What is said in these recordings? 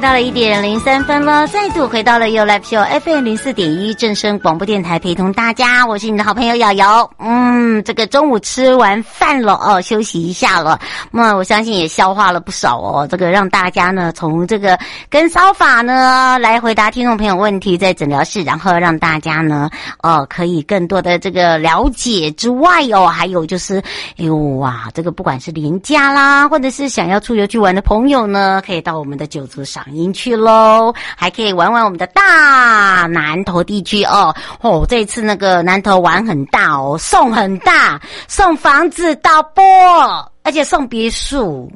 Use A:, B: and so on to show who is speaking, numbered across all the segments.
A: 到了一点零三分了，再度回到了 You Live Show FM 零四点一正声广播电台，陪同大家，我是你的好朋友瑶瑶。嗯，这个中午吃完饭了哦，休息一下了。那我相信也消化了不少哦。这个让大家呢，从这个跟骚法呢来回答听众朋友问题，在诊疗室，然后让大家呢，呃，可以更多的这个了解之外哦，还有就是，哎呦哇，这个不管是邻家啦，或者是想要出游去玩的朋友呢，可以到我们的九族赏。进去喽，还可以玩玩我们的大南投地区哦。哦，这一次那个南投玩很大哦，送很大，送房子到波，而且送别墅，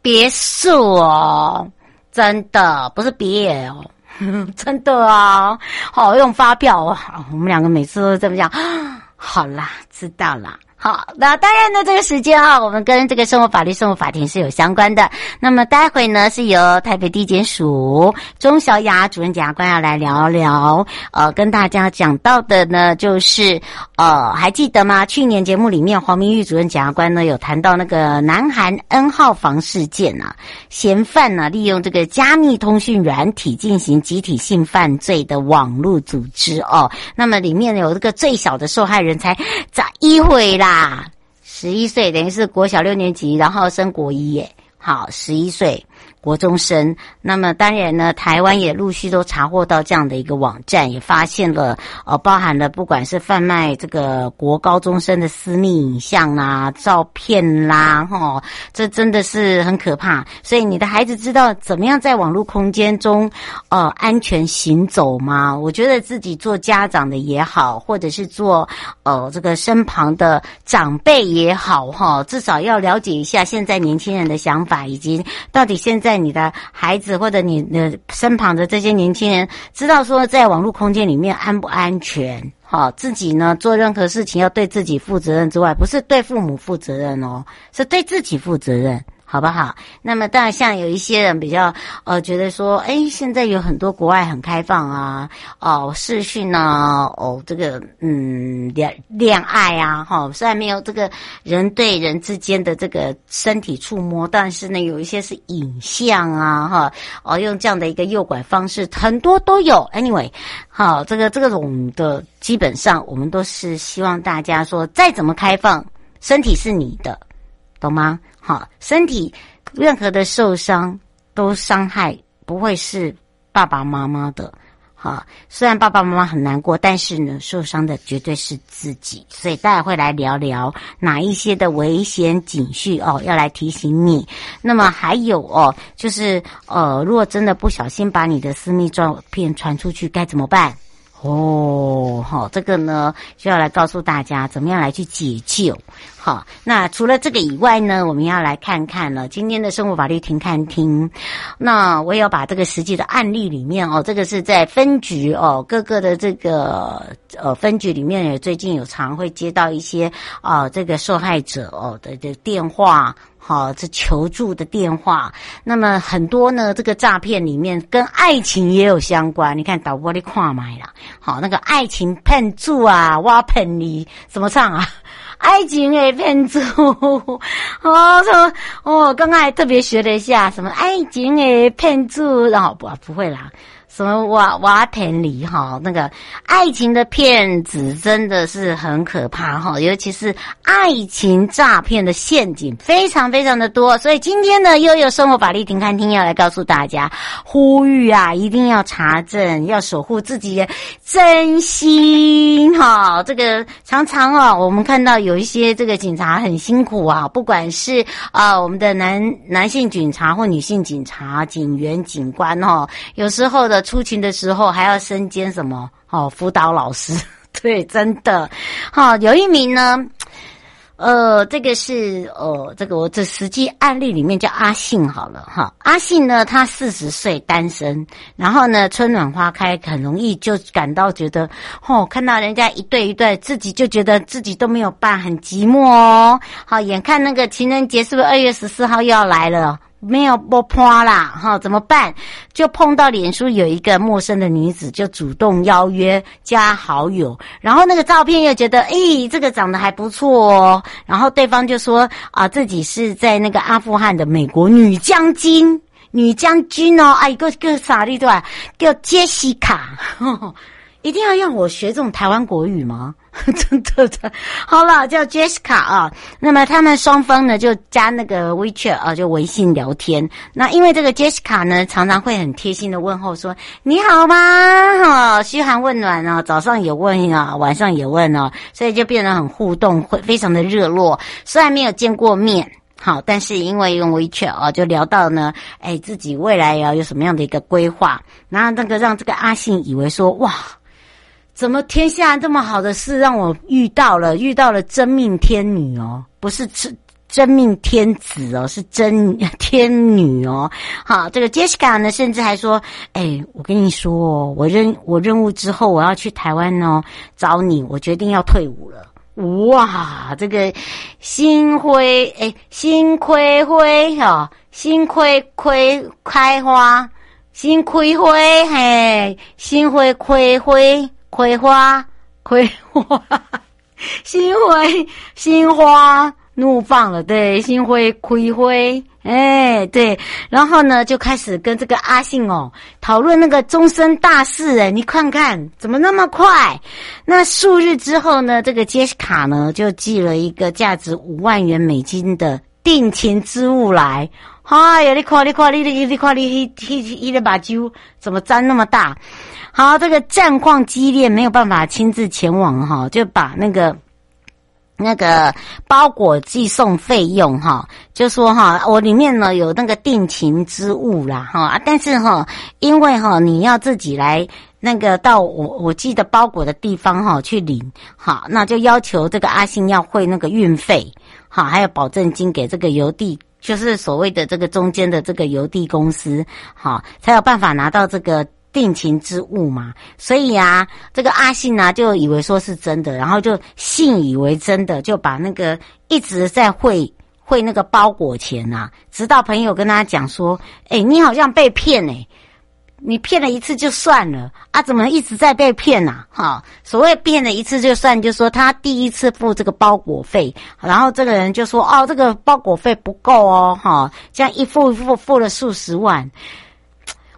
A: 别墅哦，真的不是别哦，真的啊，好用发票啊。我们两个每次都这么讲，好啦，知道啦。好，那当然呢，这个时间啊，我们跟这个生活法律、生活法庭是有相关的。那么待会呢，是由台北地检署钟小雅主任检察官要来聊聊。呃，跟大家讲到的呢，就是呃，还记得吗？去年节目里面，黄明玉主任检察官呢有谈到那个南韩 N 号房事件啊，嫌犯呢利用这个加密通讯软体进行集体性犯罪的网络组织哦。那么里面有这个最小的受害人才咋一回啦？啊，十一岁等于是国小六年级，然后升国一耶。好，十一岁。国中生，那么当然呢，台湾也陆续都查获到这样的一个网站，也发现了，呃，包含了不管是贩卖这个国高中生的私密影像啦、照片啦，齁，这真的是很可怕。所以你的孩子知道怎么样在网络空间中，呃，安全行走吗？我觉得自己做家长的也好，或者是做呃这个身旁的长辈也好，哈，至少要了解一下现在年轻人的想法，以及到底现在。在你的孩子或者你的身旁的这些年轻人，知道说在网络空间里面安不安全？好，自己呢做任何事情要对自己负责任之外，不是对父母负责任哦，是对自己负责任。好不好？那么当然，像有一些人比较呃，觉得说，哎，现在有很多国外很开放啊，哦，视讯啊，哦，这个嗯，恋恋爱啊，哈、哦，虽然没有这个人对人之间的这个身体触摸，但是呢，有一些是影像啊，哈，哦，用这样的一个诱拐方式，很多都有。Anyway，好，这个这个种的，基本上我们都是希望大家说，再怎么开放，身体是你的，懂吗？好，身体任何的受伤都伤害不会是爸爸妈妈的。好，虽然爸爸妈妈很难过，但是呢，受伤的绝对是自己。所以大家会来聊聊哪一些的危险警讯哦，要来提醒你。那么还有哦，就是呃，如果真的不小心把你的私密照片传出去，该怎么办？哦，好，这个呢就要来告诉大家怎么样来去解救。好，那除了这个以外呢，我们要来看看了今天的生活法律停看听。那我也要把这个实际的案例里面哦，这个是在分局哦，各个的这个呃分局里面也最近有常会接到一些啊、呃、这个受害者哦的的电话。好，这求助的电话，那么很多呢，这个诈骗里面跟爱情也有相关。你看导播你看麦啦，好，那个爱情骗住啊，挖盆你怎么唱啊？爱情的骗子，哦，说哦，刚刚还特别学了一下什么爱情的骗子，然后不不会啦。什么瓦瓦田里哈，那个爱情的骗子真的是很可怕哈，尤其是爱情诈骗的陷阱非常非常的多，所以今天呢，悠悠生活法律停看听要来告诉大家，呼吁啊，一定要查证，要守护自己的真心哈。这个常常啊，我们看到有一些这个警察很辛苦啊，不管是啊我们的男男性警察或女性警察、警员、警官哈，有时候的。出勤的时候还要身兼什么？哦，辅导老师，对，真的，好，有一名呢，呃，这个是呃，这个我这实际案例里面叫阿信好了。哈，阿信呢，他四十岁单身，然后呢，春暖花开，很容易就感到觉得，哦，看到人家一对一对，自己就觉得自己都没有伴，很寂寞哦，好，眼看那个情人节是不是二月十四号又要来了？没有不破啦，哈，怎么办？就碰到脸书有一个陌生的女子，就主动邀约加好友，然后那个照片又觉得，诶，这个长得还不错哦，然后对方就说啊，自己是在那个阿富汗的美国女将军，女将军哦，哎，个个啥的对吧？叫杰西卡，呵呵，一定要让我学这种台湾国语吗？真的的，好了，叫 Jessica 啊。那么他们双方呢就加那个 WeChat 啊，就微信聊天。那因为这个 Jessica 呢，常常会很贴心的问候说：“你好吗？”哈，嘘寒问暖啊，早上也问啊，晚上也问啊，所以就变得很互动，会非常的热络。虽然没有见过面，好，但是因为用 WeChat 啊，就聊到呢，哎，自己未来要有什么样的一个规划，然后那个让这个阿信以为说，哇。怎么天下这么好的事让我遇到了？遇到了真命天女哦，不是真真命天子哦，是真 天女哦。好，这个 Jessica 呢，甚至还说：“哎，我跟你说，我任我任务之后，我要去台湾哦找你，我决定要退伍了。”哇，这个心灰哎，心灰灰哈，心亏亏开花，心亏灰嘿，心灰亏灰。葵花，葵花，心灰，心花怒放了，对，心灰，葵灰，哎，对，然后呢，就开始跟这个阿信哦讨论那个终身大事，哎，你看看怎么那么快？那数日之后呢，这个杰西卡呢就寄了一个价值五万元美金的定情之物来，哎呀，你看，你看，你你你看，你一一一个把揪怎么粘那么大？好，这个战况激烈，没有办法亲自前往哈，就把那个那个包裹寄送费用哈，就说哈，我里面呢有那个定情之物啦哈，但是哈，因为哈你要自己来那个到我我寄的包裹的地方哈去领，好，那就要求这个阿信要汇那个运费，好，还有保证金给这个邮递，就是所谓的这个中间的这个邮递公司，好，才有办法拿到这个。定情之物嘛，所以啊，这个阿信呢、啊、就以为说是真的，然后就信以为真的，就把那个一直在汇汇那个包裹钱呐、啊，直到朋友跟他讲说：“哎、你好像被骗哎、你骗了一次就算了啊，怎么一直在被骗呐、啊？”哈，所谓骗了一次就算，就说他第一次付这个包裹费，然后这个人就说：“哦，这个包裹费不够哦，哈，这样一付一付付了数十万。”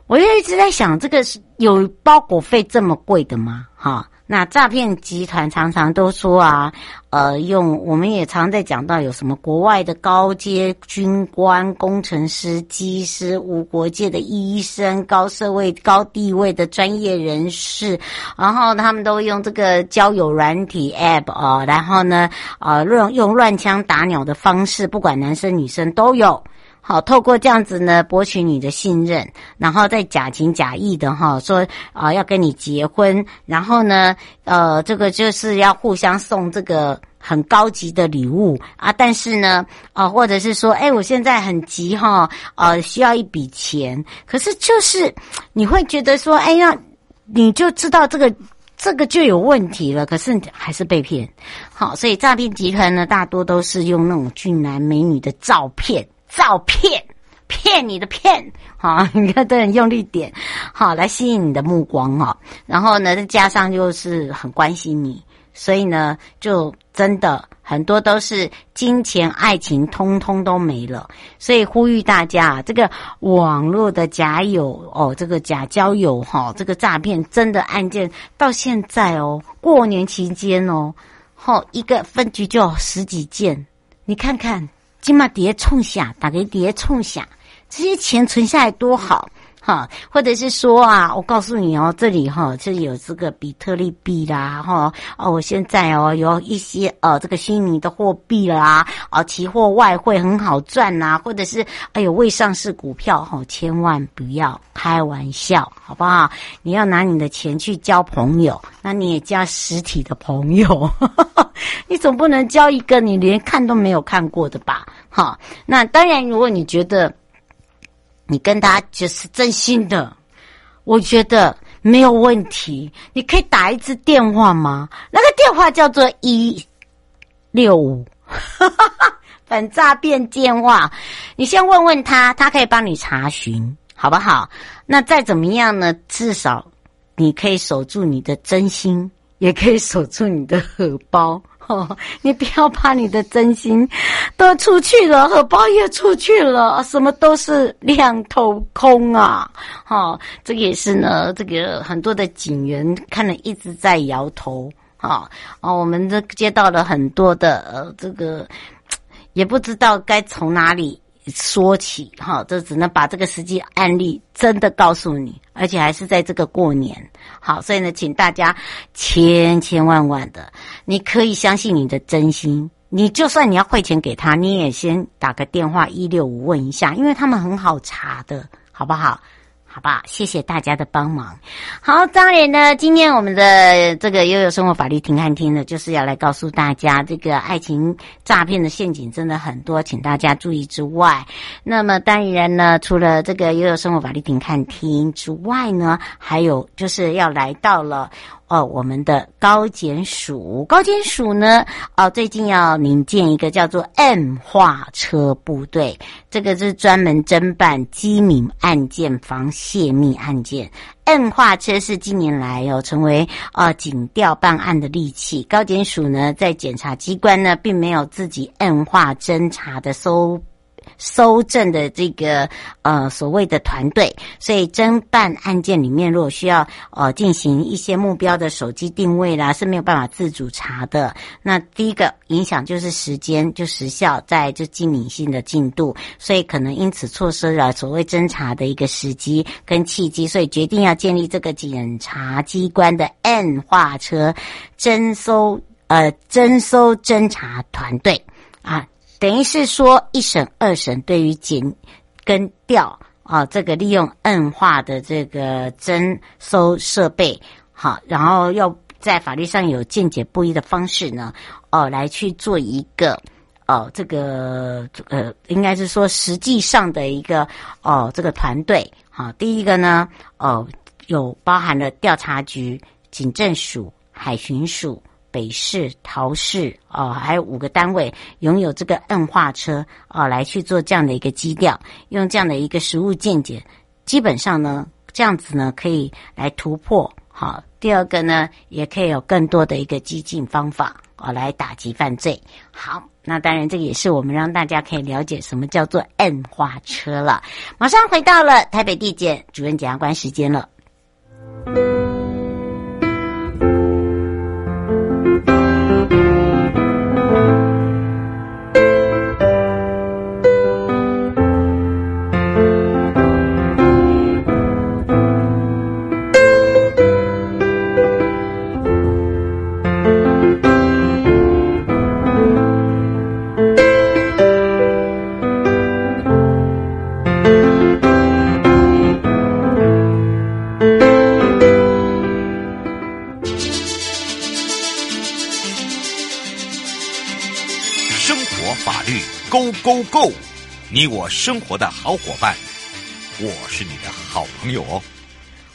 A: 我就一直在想，这个是有包裹费这么贵的吗？哈，那诈骗集团常常都说啊，呃，用我们也常在讲到有什么国外的高阶军官、工程师、机师、无国界的医生、高社会、高地位的专业人士，然后他们都用这个交友软体 App 啊，然后呢，啊，用用乱枪打鸟的方式，不管男生女生都有。好，透过这样子呢，博取你的信任，然后再假情假意的哈说啊、要跟你结婚，然后呢，呃，这个就是要互相送这个很高级的礼物啊，但是呢，啊、或者是说，哎，我现在很急哈，呃，需要一笔钱，可是就是你会觉得说，哎呀，你就知道这个这个就有问题了，可是还是被骗。好，所以诈骗集团呢，大多都是用那种俊男美女的照片。照骗，骗你的骗，好，你看都很用力点，好来吸引你的目光哈。然后呢，再加上就是很关心你，所以呢，就真的很多都是金钱、爱情，通通都没了。所以呼吁大家，这个网络的假友哦，这个假交友哈、哦，这个诈骗真的案件到现在哦，过年期间哦，好一个分局就有十几件，你看看，金马碟冲下，打个碟冲下，这些钱存下来多好。哈，或者是说啊，我告诉你哦，这里哈，这里有这个比特币币啦，哈，哦，我现在哦有一些呃这个虚拟的货币啦，啊，期货外汇很好赚呐，或者是哎呦未上市股票哈，千万不要开玩笑，好不好？你要拿你的钱去交朋友，那你也交实体的朋友，你总不能交一个你连看都没有看过的吧？哈，那当然，如果你觉得。你跟他就是真心的，我觉得没有问题。你可以打一次电话吗？那个电话叫做一六五，反诈骗电话。你先问问他，他可以帮你查询，好不好？那再怎么样呢？至少你可以守住你的真心，也可以守住你的荷包。哦，你不要怕，你的真心 都出去了，荷包也出去了，什么都是两头空啊！哈，这个也是呢，这个很多的警员看了一直在摇头。啊，哦，我们这接到了很多的呃，这个也不知道该从哪里。说起哈，这只能把这个实际案例真的告诉你，而且还是在这个过年。好，所以呢，请大家千千万万的，你可以相信你的真心。你就算你要汇钱给他，你也先打个电话一六五问一下，因为他们很好查的，好不好？好吧，谢谢大家的帮忙。好，当然呢，今天我们的这个悠悠生活法律庭看庭呢，就是要来告诉大家，这个爱情诈骗的陷阱真的很多，请大家注意之外，那么当然呢，除了这个悠悠生活法律庭看庭之外呢，还有就是要来到了。哦，我们的高检署，高检署呢，哦，最近要领建一个叫做 M 化车部队，这个是专门侦办机敏案件、防泄密案件。M 化车是近年来哦成为呃警调办案的利器。高检署呢，在检察机关呢，并没有自己 M 化侦查的搜。搜证的这个呃所谓的团队，所以侦办案件里面，如果需要呃进行一些目标的手机定位啦，是没有办法自主查的。那第一个影响就是时间，就时效在就机敏性的进度，所以可能因此错失了所谓侦查的一个时机跟契机，所以决定要建立这个检察机关的 N 化车侦搜呃侦搜侦查团队啊。等于是说，一审、二审对于检跟调啊，这个利用 M 化的这个侦搜设备，好，然后要在法律上有见解不一的方式呢，哦，来去做一个哦，这个呃，应该是说实际上的一个哦，这个团队，好，第一个呢，哦，有包含了调查局、警政署、海巡署。北市、桃市哦，还有五个单位拥有这个 M 化车哦，来去做这样的一个基调，用这样的一个实物见解，基本上呢，这样子呢可以来突破。好，第二个呢，也可以有更多的一个激进方法哦，来打击犯罪。好，那当然这个也是我们让大家可以了解什么叫做 M 化车了。马上回到了台北地检主任检察官时间了。
B: 你我生活的好伙伴，我是你的好朋友哦。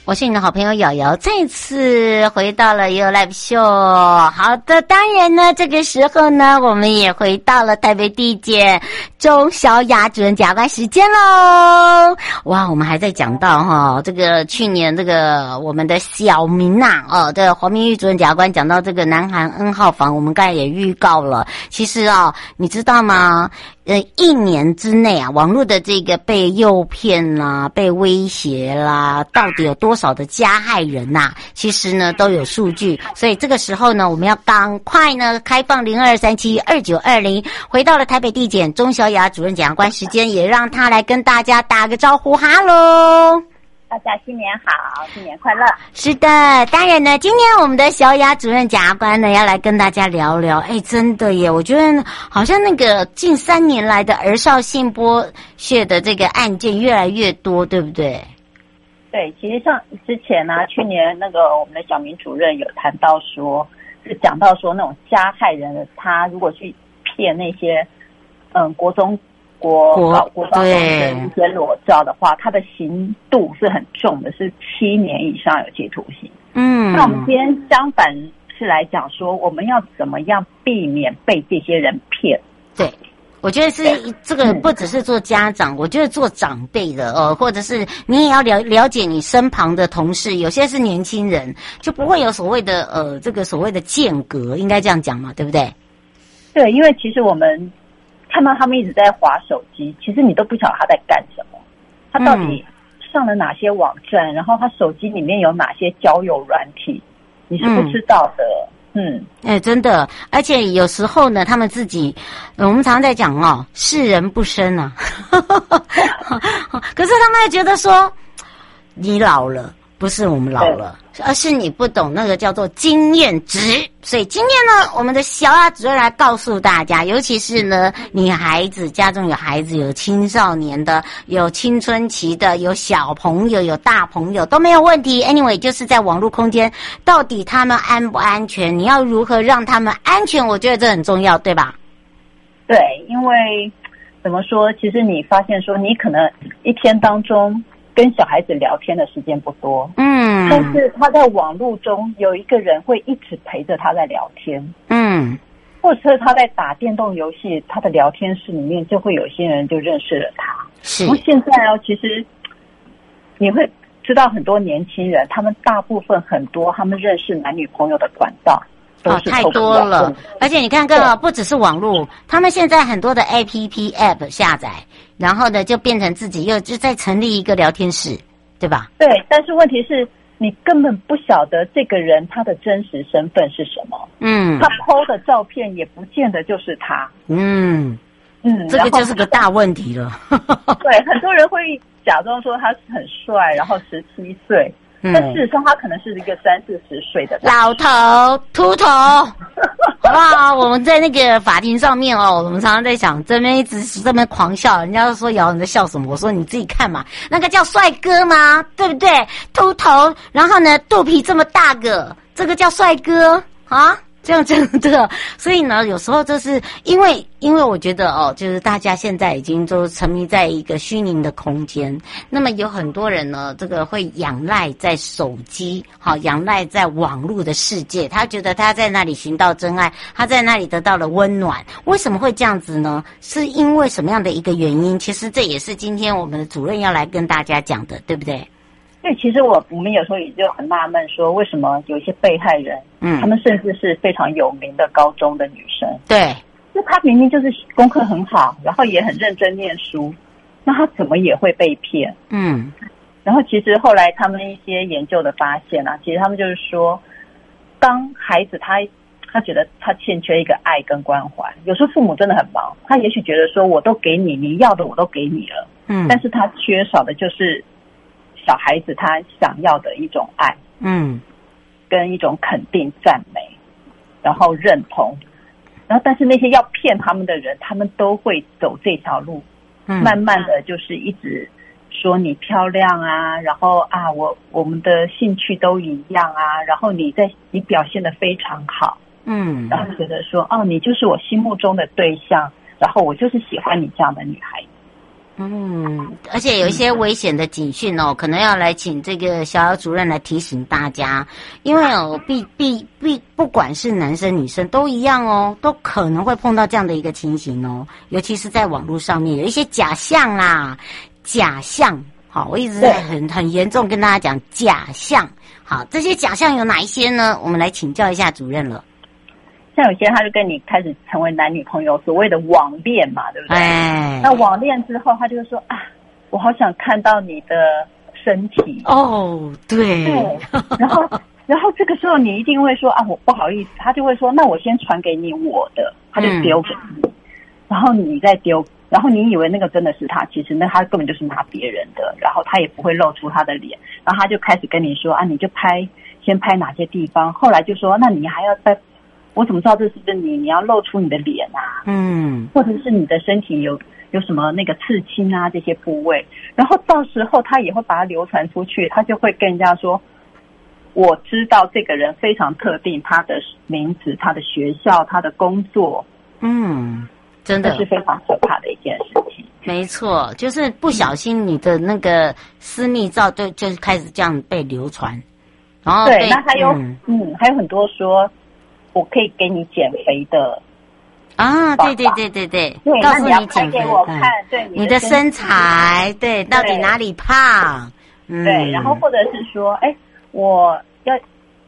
A: 我是你的好朋友瑶瑶，再次回到了 You Live Show。好的，当然呢，这个时候呢，我们也回到了台北地检钟小雅主任检察官时间喽。哇，我们还在讲到哈，这个去年这个我们的小明呐、啊，哦，这个黄明玉主任检察官讲到这个南韩 N 号房，我们刚才也预告了。其实啊、哦，你知道吗？呃，一年之内啊，网络的这个被诱骗啦、被威胁啦，到底有多少的加害人呐、啊？其实呢都有数据，所以这个时候呢，我们要赶快呢开放零二三七二九二零，回到了台北地检钟小雅主任检察官时间，也让他来跟大家打个招呼，哈喽。
C: 大家新年好，新年快乐！
A: 是的，当然呢，今天我们的小雅主任检察官呢要来跟大家聊聊。哎，真的耶，我觉得好像那个近三年来的儿少性剥削的这个案件越来越多，对不对？
C: 对，其实像之前呢、啊，去年那个我们的小明主任有谈到说，是讲到说那种加害人他如果去骗那些嗯国中。国国国高中生一些裸照的话，它的刑度是很重的，是七年以上有期徒刑。嗯，那我们今天相反是来讲说，我们要怎么样避免被这些人骗？
A: 对，我觉得是这个不只是做家长，我觉得做长辈的哦，或者是你也要了了解你身旁的同事，有些是年轻人，就不会有所谓的呃这个所谓的间隔，应该这样讲嘛，对不对？
C: 对，因为其实我们。看到他们一直在划手机，其实你都不晓得他在干什么，他到底上了哪些网站，嗯、然后他手机里面有哪些交友软体，你是不知道的。嗯，
A: 哎、嗯欸，真的，而且有时候呢，他们自己，我们常常在讲哦，世人不深啊，可是他们还觉得说，你老了。不是我们老了，而是你不懂那个叫做经验值。所以今天呢，我们的小雅主任来告诉大家，尤其是呢，女孩子家中有孩子、有青少年的、有青春期的、有小朋友、有大朋友都没有问题。Anyway，就是在网络空间，到底他们安不安全？你要如何让他们安全？我觉得这很重要，对吧？
C: 对，因为怎么说？其实你发现说，你可能一天当中。跟小孩子聊天的时间不多，嗯，但是他在网络中有一个人会一直陪着他在聊天，嗯，或者是他在打电动游戏，他的聊天室里面就会有些人就认识了他。是，然后现在哦，其实你会知道很多年轻人，他们大部分很多他们认识男女朋友的管道。
A: 哦，太多了，而且你看看啊，不只是网络，他们现在很多的 APP App 下载，然后呢就变成自己又就再成立一个聊天室，对吧？
C: 对，但是问题是你根本不晓得这个人他的真实身份是什么，嗯，他 PO 的照片也不见得就是他，嗯
A: 嗯，这个就是个大问题了。
C: 对，很多人会假装说他很帅，然后十七岁。但事实上，他可能是一个三四十岁的
A: 老头秃头，好不好？我们在那个法庭上面哦，我们常常在想，这边一直这边狂笑，人家说瑶你在笑什么？我说你自己看嘛，那个叫帅哥吗？对不对？秃头，然后呢，肚皮这么大个，这个叫帅哥啊？这样真的，所以呢，有时候就是因为，因为我觉得哦，就是大家现在已经都沉迷在一个虚拟的空间，那么有很多人呢，这个会仰赖在手机，好，仰赖在网络的世界，他觉得他在那里寻到真爱，他在那里得到了温暖。为什么会这样子呢？是因为什么样的一个原因？其实这也是今天我们的主任要来跟大家讲的，对不对？
C: 对，其实我我们有时候也就很纳闷，说为什么有一些被害人，嗯，他们甚至是非常有名的高中的女生，
A: 对，
C: 那她明明就是功课很好，然后也很认真念书，那她怎么也会被骗？嗯，然后其实后来他们一些研究的发现啊，其实他们就是说，当孩子他他觉得他欠缺一个爱跟关怀，有时候父母真的很忙，他也许觉得说我都给你，你要的我都给你了，嗯，但是他缺少的就是。小孩子他想要的一种爱，嗯，跟一种肯定、赞美，然后认同，然后但是那些要骗他们的人，他们都会走这条路，嗯，慢慢的就是一直说你漂亮啊，然后啊，我我们的兴趣都一样啊，然后你在你表现的非常好，嗯，然后觉得说哦，你就是我心目中的对象，然后我就是喜欢你这样的女孩子。
A: 嗯，而且有一些危险的警讯哦，可能要来请这个小姚主任来提醒大家，因为哦，必必必，不管是男生女生都一样哦，都可能会碰到这样的一个情形哦，尤其是在网络上面有一些假象啦，假象。好，我一直在很很严重跟大家讲假象。好，这些假象有哪一些呢？我们来请教一下主任了。
C: 像有些他就跟你开始成为男女朋友，所谓的网恋嘛，对不对？
A: 哎，
C: 那网恋之后，他就会说啊，我好想看到你的身体。
A: 哦，对，
C: 对，然后然后这个时候你一定会说啊，我不好意思，他就会说，那我先传给你我的，他就丢给你，嗯、然后你再丢，然后你以为那个真的是他，其实那他根本就是拿别人的，然后他也不会露出他的脸，然后他就开始跟你说啊，你就拍，先拍哪些地方，后来就说，那你还要再。我怎么知道这是不是你？你要露出你的脸啊，
A: 嗯，
C: 或者是你的身体有有什么那个刺青啊这些部位，然后到时候他也会把它流传出去，他就会跟人家说，我知道这个人非常特定，他的名字、他的学校、他的工作，
A: 嗯，真的
C: 是非常可怕的一件事情。
A: 没错，就是不小心你的那个私密照就就开始这样被流传，然后
C: 对，那还有嗯，嗯，还有很多说。我可以给你减肥的
A: 啊，对对对对对，
C: 对
A: 告诉你
C: 减肥，我看，对
A: 你的身材，对，到底哪里胖？
C: 对，然后或者是说，哎，我要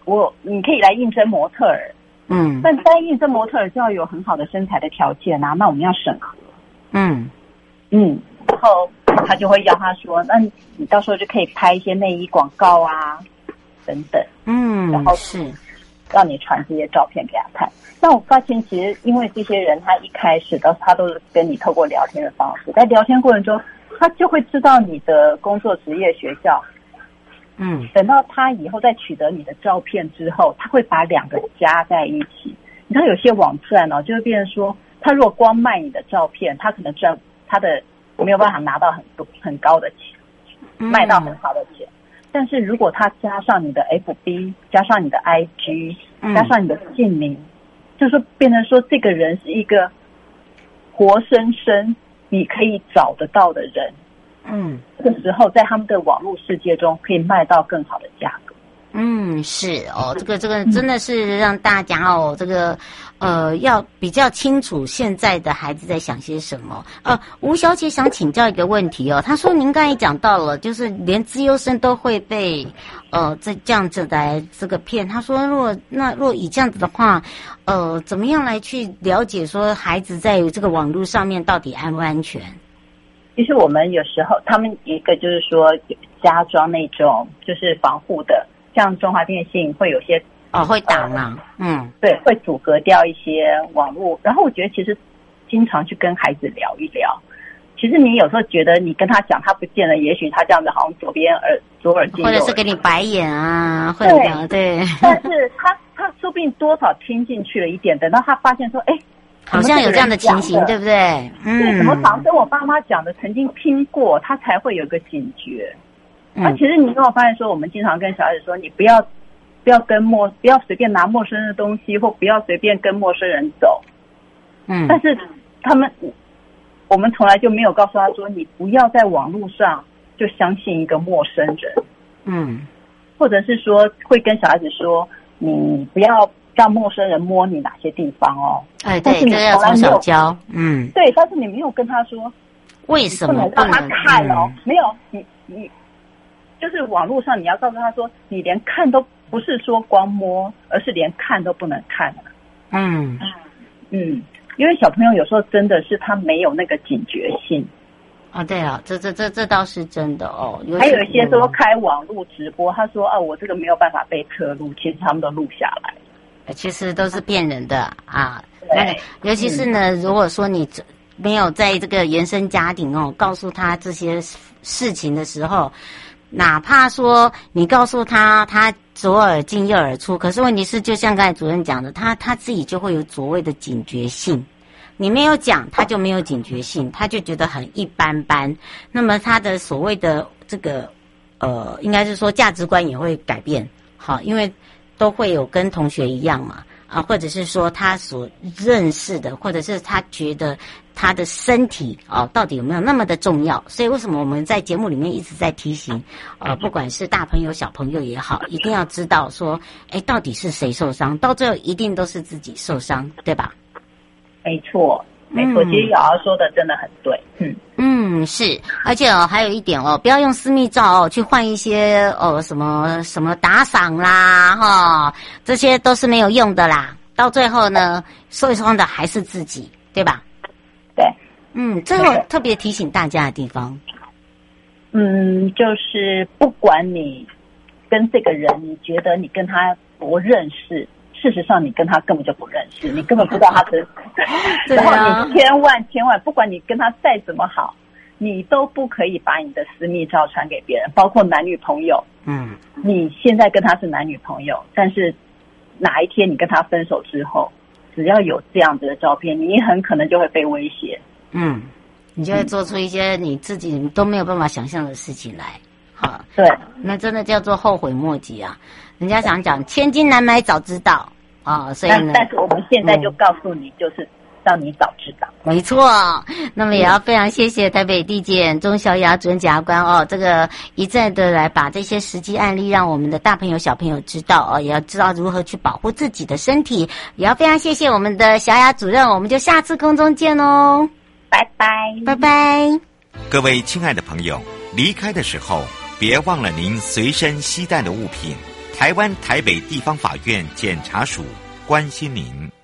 C: 我你可以来应征模特儿，
A: 嗯，
C: 但在应征模特儿就要有很好的身材的条件啊，那我们要审核，
A: 嗯。
C: 嗯，然后他就会要他说，那你到时候就可以拍一些内衣广告啊，等等，
A: 嗯，
C: 然后
A: 是。
C: 让你传这些照片给他看，那我发现其实因为这些人他一开始的他都是跟你透过聊天的方式，在聊天过程中他就会知道你的工作职业学校，
A: 嗯，
C: 等到他以后再取得你的照片之后，他会把两个加在一起。你看有些网站哦，就会变成说，他如果光卖你的照片，他可能赚他的没有办法拿到很多很高的钱，卖到很好的钱。但是如果他加上你的 FB，加上你的 IG，加上你的姓名，嗯、就是变成说这个人是一个活生生你可以找得到的人，
A: 嗯，
C: 这个时候在他们的网络世界中可以卖到更好的价格。
A: 嗯，是哦，这个这个真的是让大家哦，这个呃要比较清楚现在的孩子在想些什么。呃，吴小姐想请教一个问题哦，她说您刚才讲到了，就是连资优生都会被呃这这样子来这个骗。她说，若那若以这样子的话，呃，怎么样来去了解说孩子在这个网络上面到底安不安全？
C: 其实我们有时候他们一个就是说加装那种就是防护的。像中华电信会有些
A: 哦，会挡啊，嗯，
C: 对，会阻隔掉一些网络。然后我觉得其实经常去跟孩子聊一聊，其实你有时候觉得你跟他讲他不见了，也许他这样子好像左边耳左耳进，
A: 或者是给你白眼啊，或者对，对
C: 但是他他说不定多少听进去了一点，等到他发现说，哎，
A: 好像有这样的情形，对不对？嗯，
C: 什么常跟我爸妈讲的，曾经听过，他才会有个警觉。啊，其实你有没有发现说，我们经常跟小孩子说，你不要不要跟陌，不要随便拿陌生人的东西，或不要随便跟陌生人走。
A: 嗯，
C: 但是他们，我们从来就没有告诉他说，你不要在网络上就相信一个陌生人。
A: 嗯，
C: 或者是说，会跟小孩子说，你不要让陌生人摸你哪些地方哦。
A: 哎，对，这个要从小教。嗯，
C: 对，但是你没有跟他说
A: 为什么
C: 不能让他看哦？没有，你你。就是网络上，你要告诉他说，你连看都不是说光摸，而是连看都不能看了。
A: 嗯
C: 嗯，因为小朋友有时候真的是他没有那个警觉性。
A: 啊，对啊，这这这这倒是真的哦。
C: 还有一些说开网络直播，他说啊，我这个没有办法被刻录，其实他们都录下来。
A: 其实都是骗人的啊。那个，尤其是呢，如果说你没有在这个原生家庭哦，告诉他这些事情的时候。哪怕说你告诉他，他左耳进右耳出，可是问题是，就像刚才主任讲的，他他自己就会有所谓的警觉性。你没有讲，他就没有警觉性，他就觉得很一般般。那么他的所谓的这个呃，应该是说价值观也会改变。好，因为都会有跟同学一样嘛。啊，或者是说他所认识的，或者是他觉得他的身体啊，到底有没有那么的重要？所以为什么我们在节目里面一直在提醒，呃，不管是大朋友小朋友也好，一定要知道说，哎，到底是谁受伤？到最后一定都是自己受伤，对吧？
C: 没错。没错，其实瑶瑶说的真的很对。嗯
A: 嗯，是，而且哦，还有一点哦，不要用私密照哦去换一些哦什么什么打赏啦哈、哦，这些都是没有用的啦。到最后呢，受伤的还是自己，对吧？
C: 对，
A: 嗯，最后特别提醒大家的地方，
C: 嗯，就是不管你跟这个人，你觉得你跟他不认识。事实上，你跟他根本就不认识，你根本不知道他是。然后你千万千万，不管你跟他再怎么好，你都不可以把你的私密照传给别人，包括男女朋友。嗯，你现在跟他是男女朋友，但是哪一天你跟他分手之后，只要有这样子的照片，你很可能就会被威胁。
A: 嗯，你就会做出一些你自己都没有办法想象的事情来。好，
C: 对，
A: 那真的叫做后悔莫及啊。人家想讲千金难买早知道啊、哦，所以呢，
C: 但是我们现在就告诉你，就是让你早知道。
A: 嗯、没错，那么也要非常谢谢台北地检钟小雅主任检察官哦，这个一再的来把这些实际案例让我们的大朋友小朋友知道哦，也要知道如何去保护自己的身体。也要非常谢谢我们的小雅主任，我们就下次空中见哦，
C: 拜拜，
A: 拜拜。
B: 各位亲爱的朋友，离开的时候别忘了您随身携带的物品。台湾台北地方法院检察署关心您。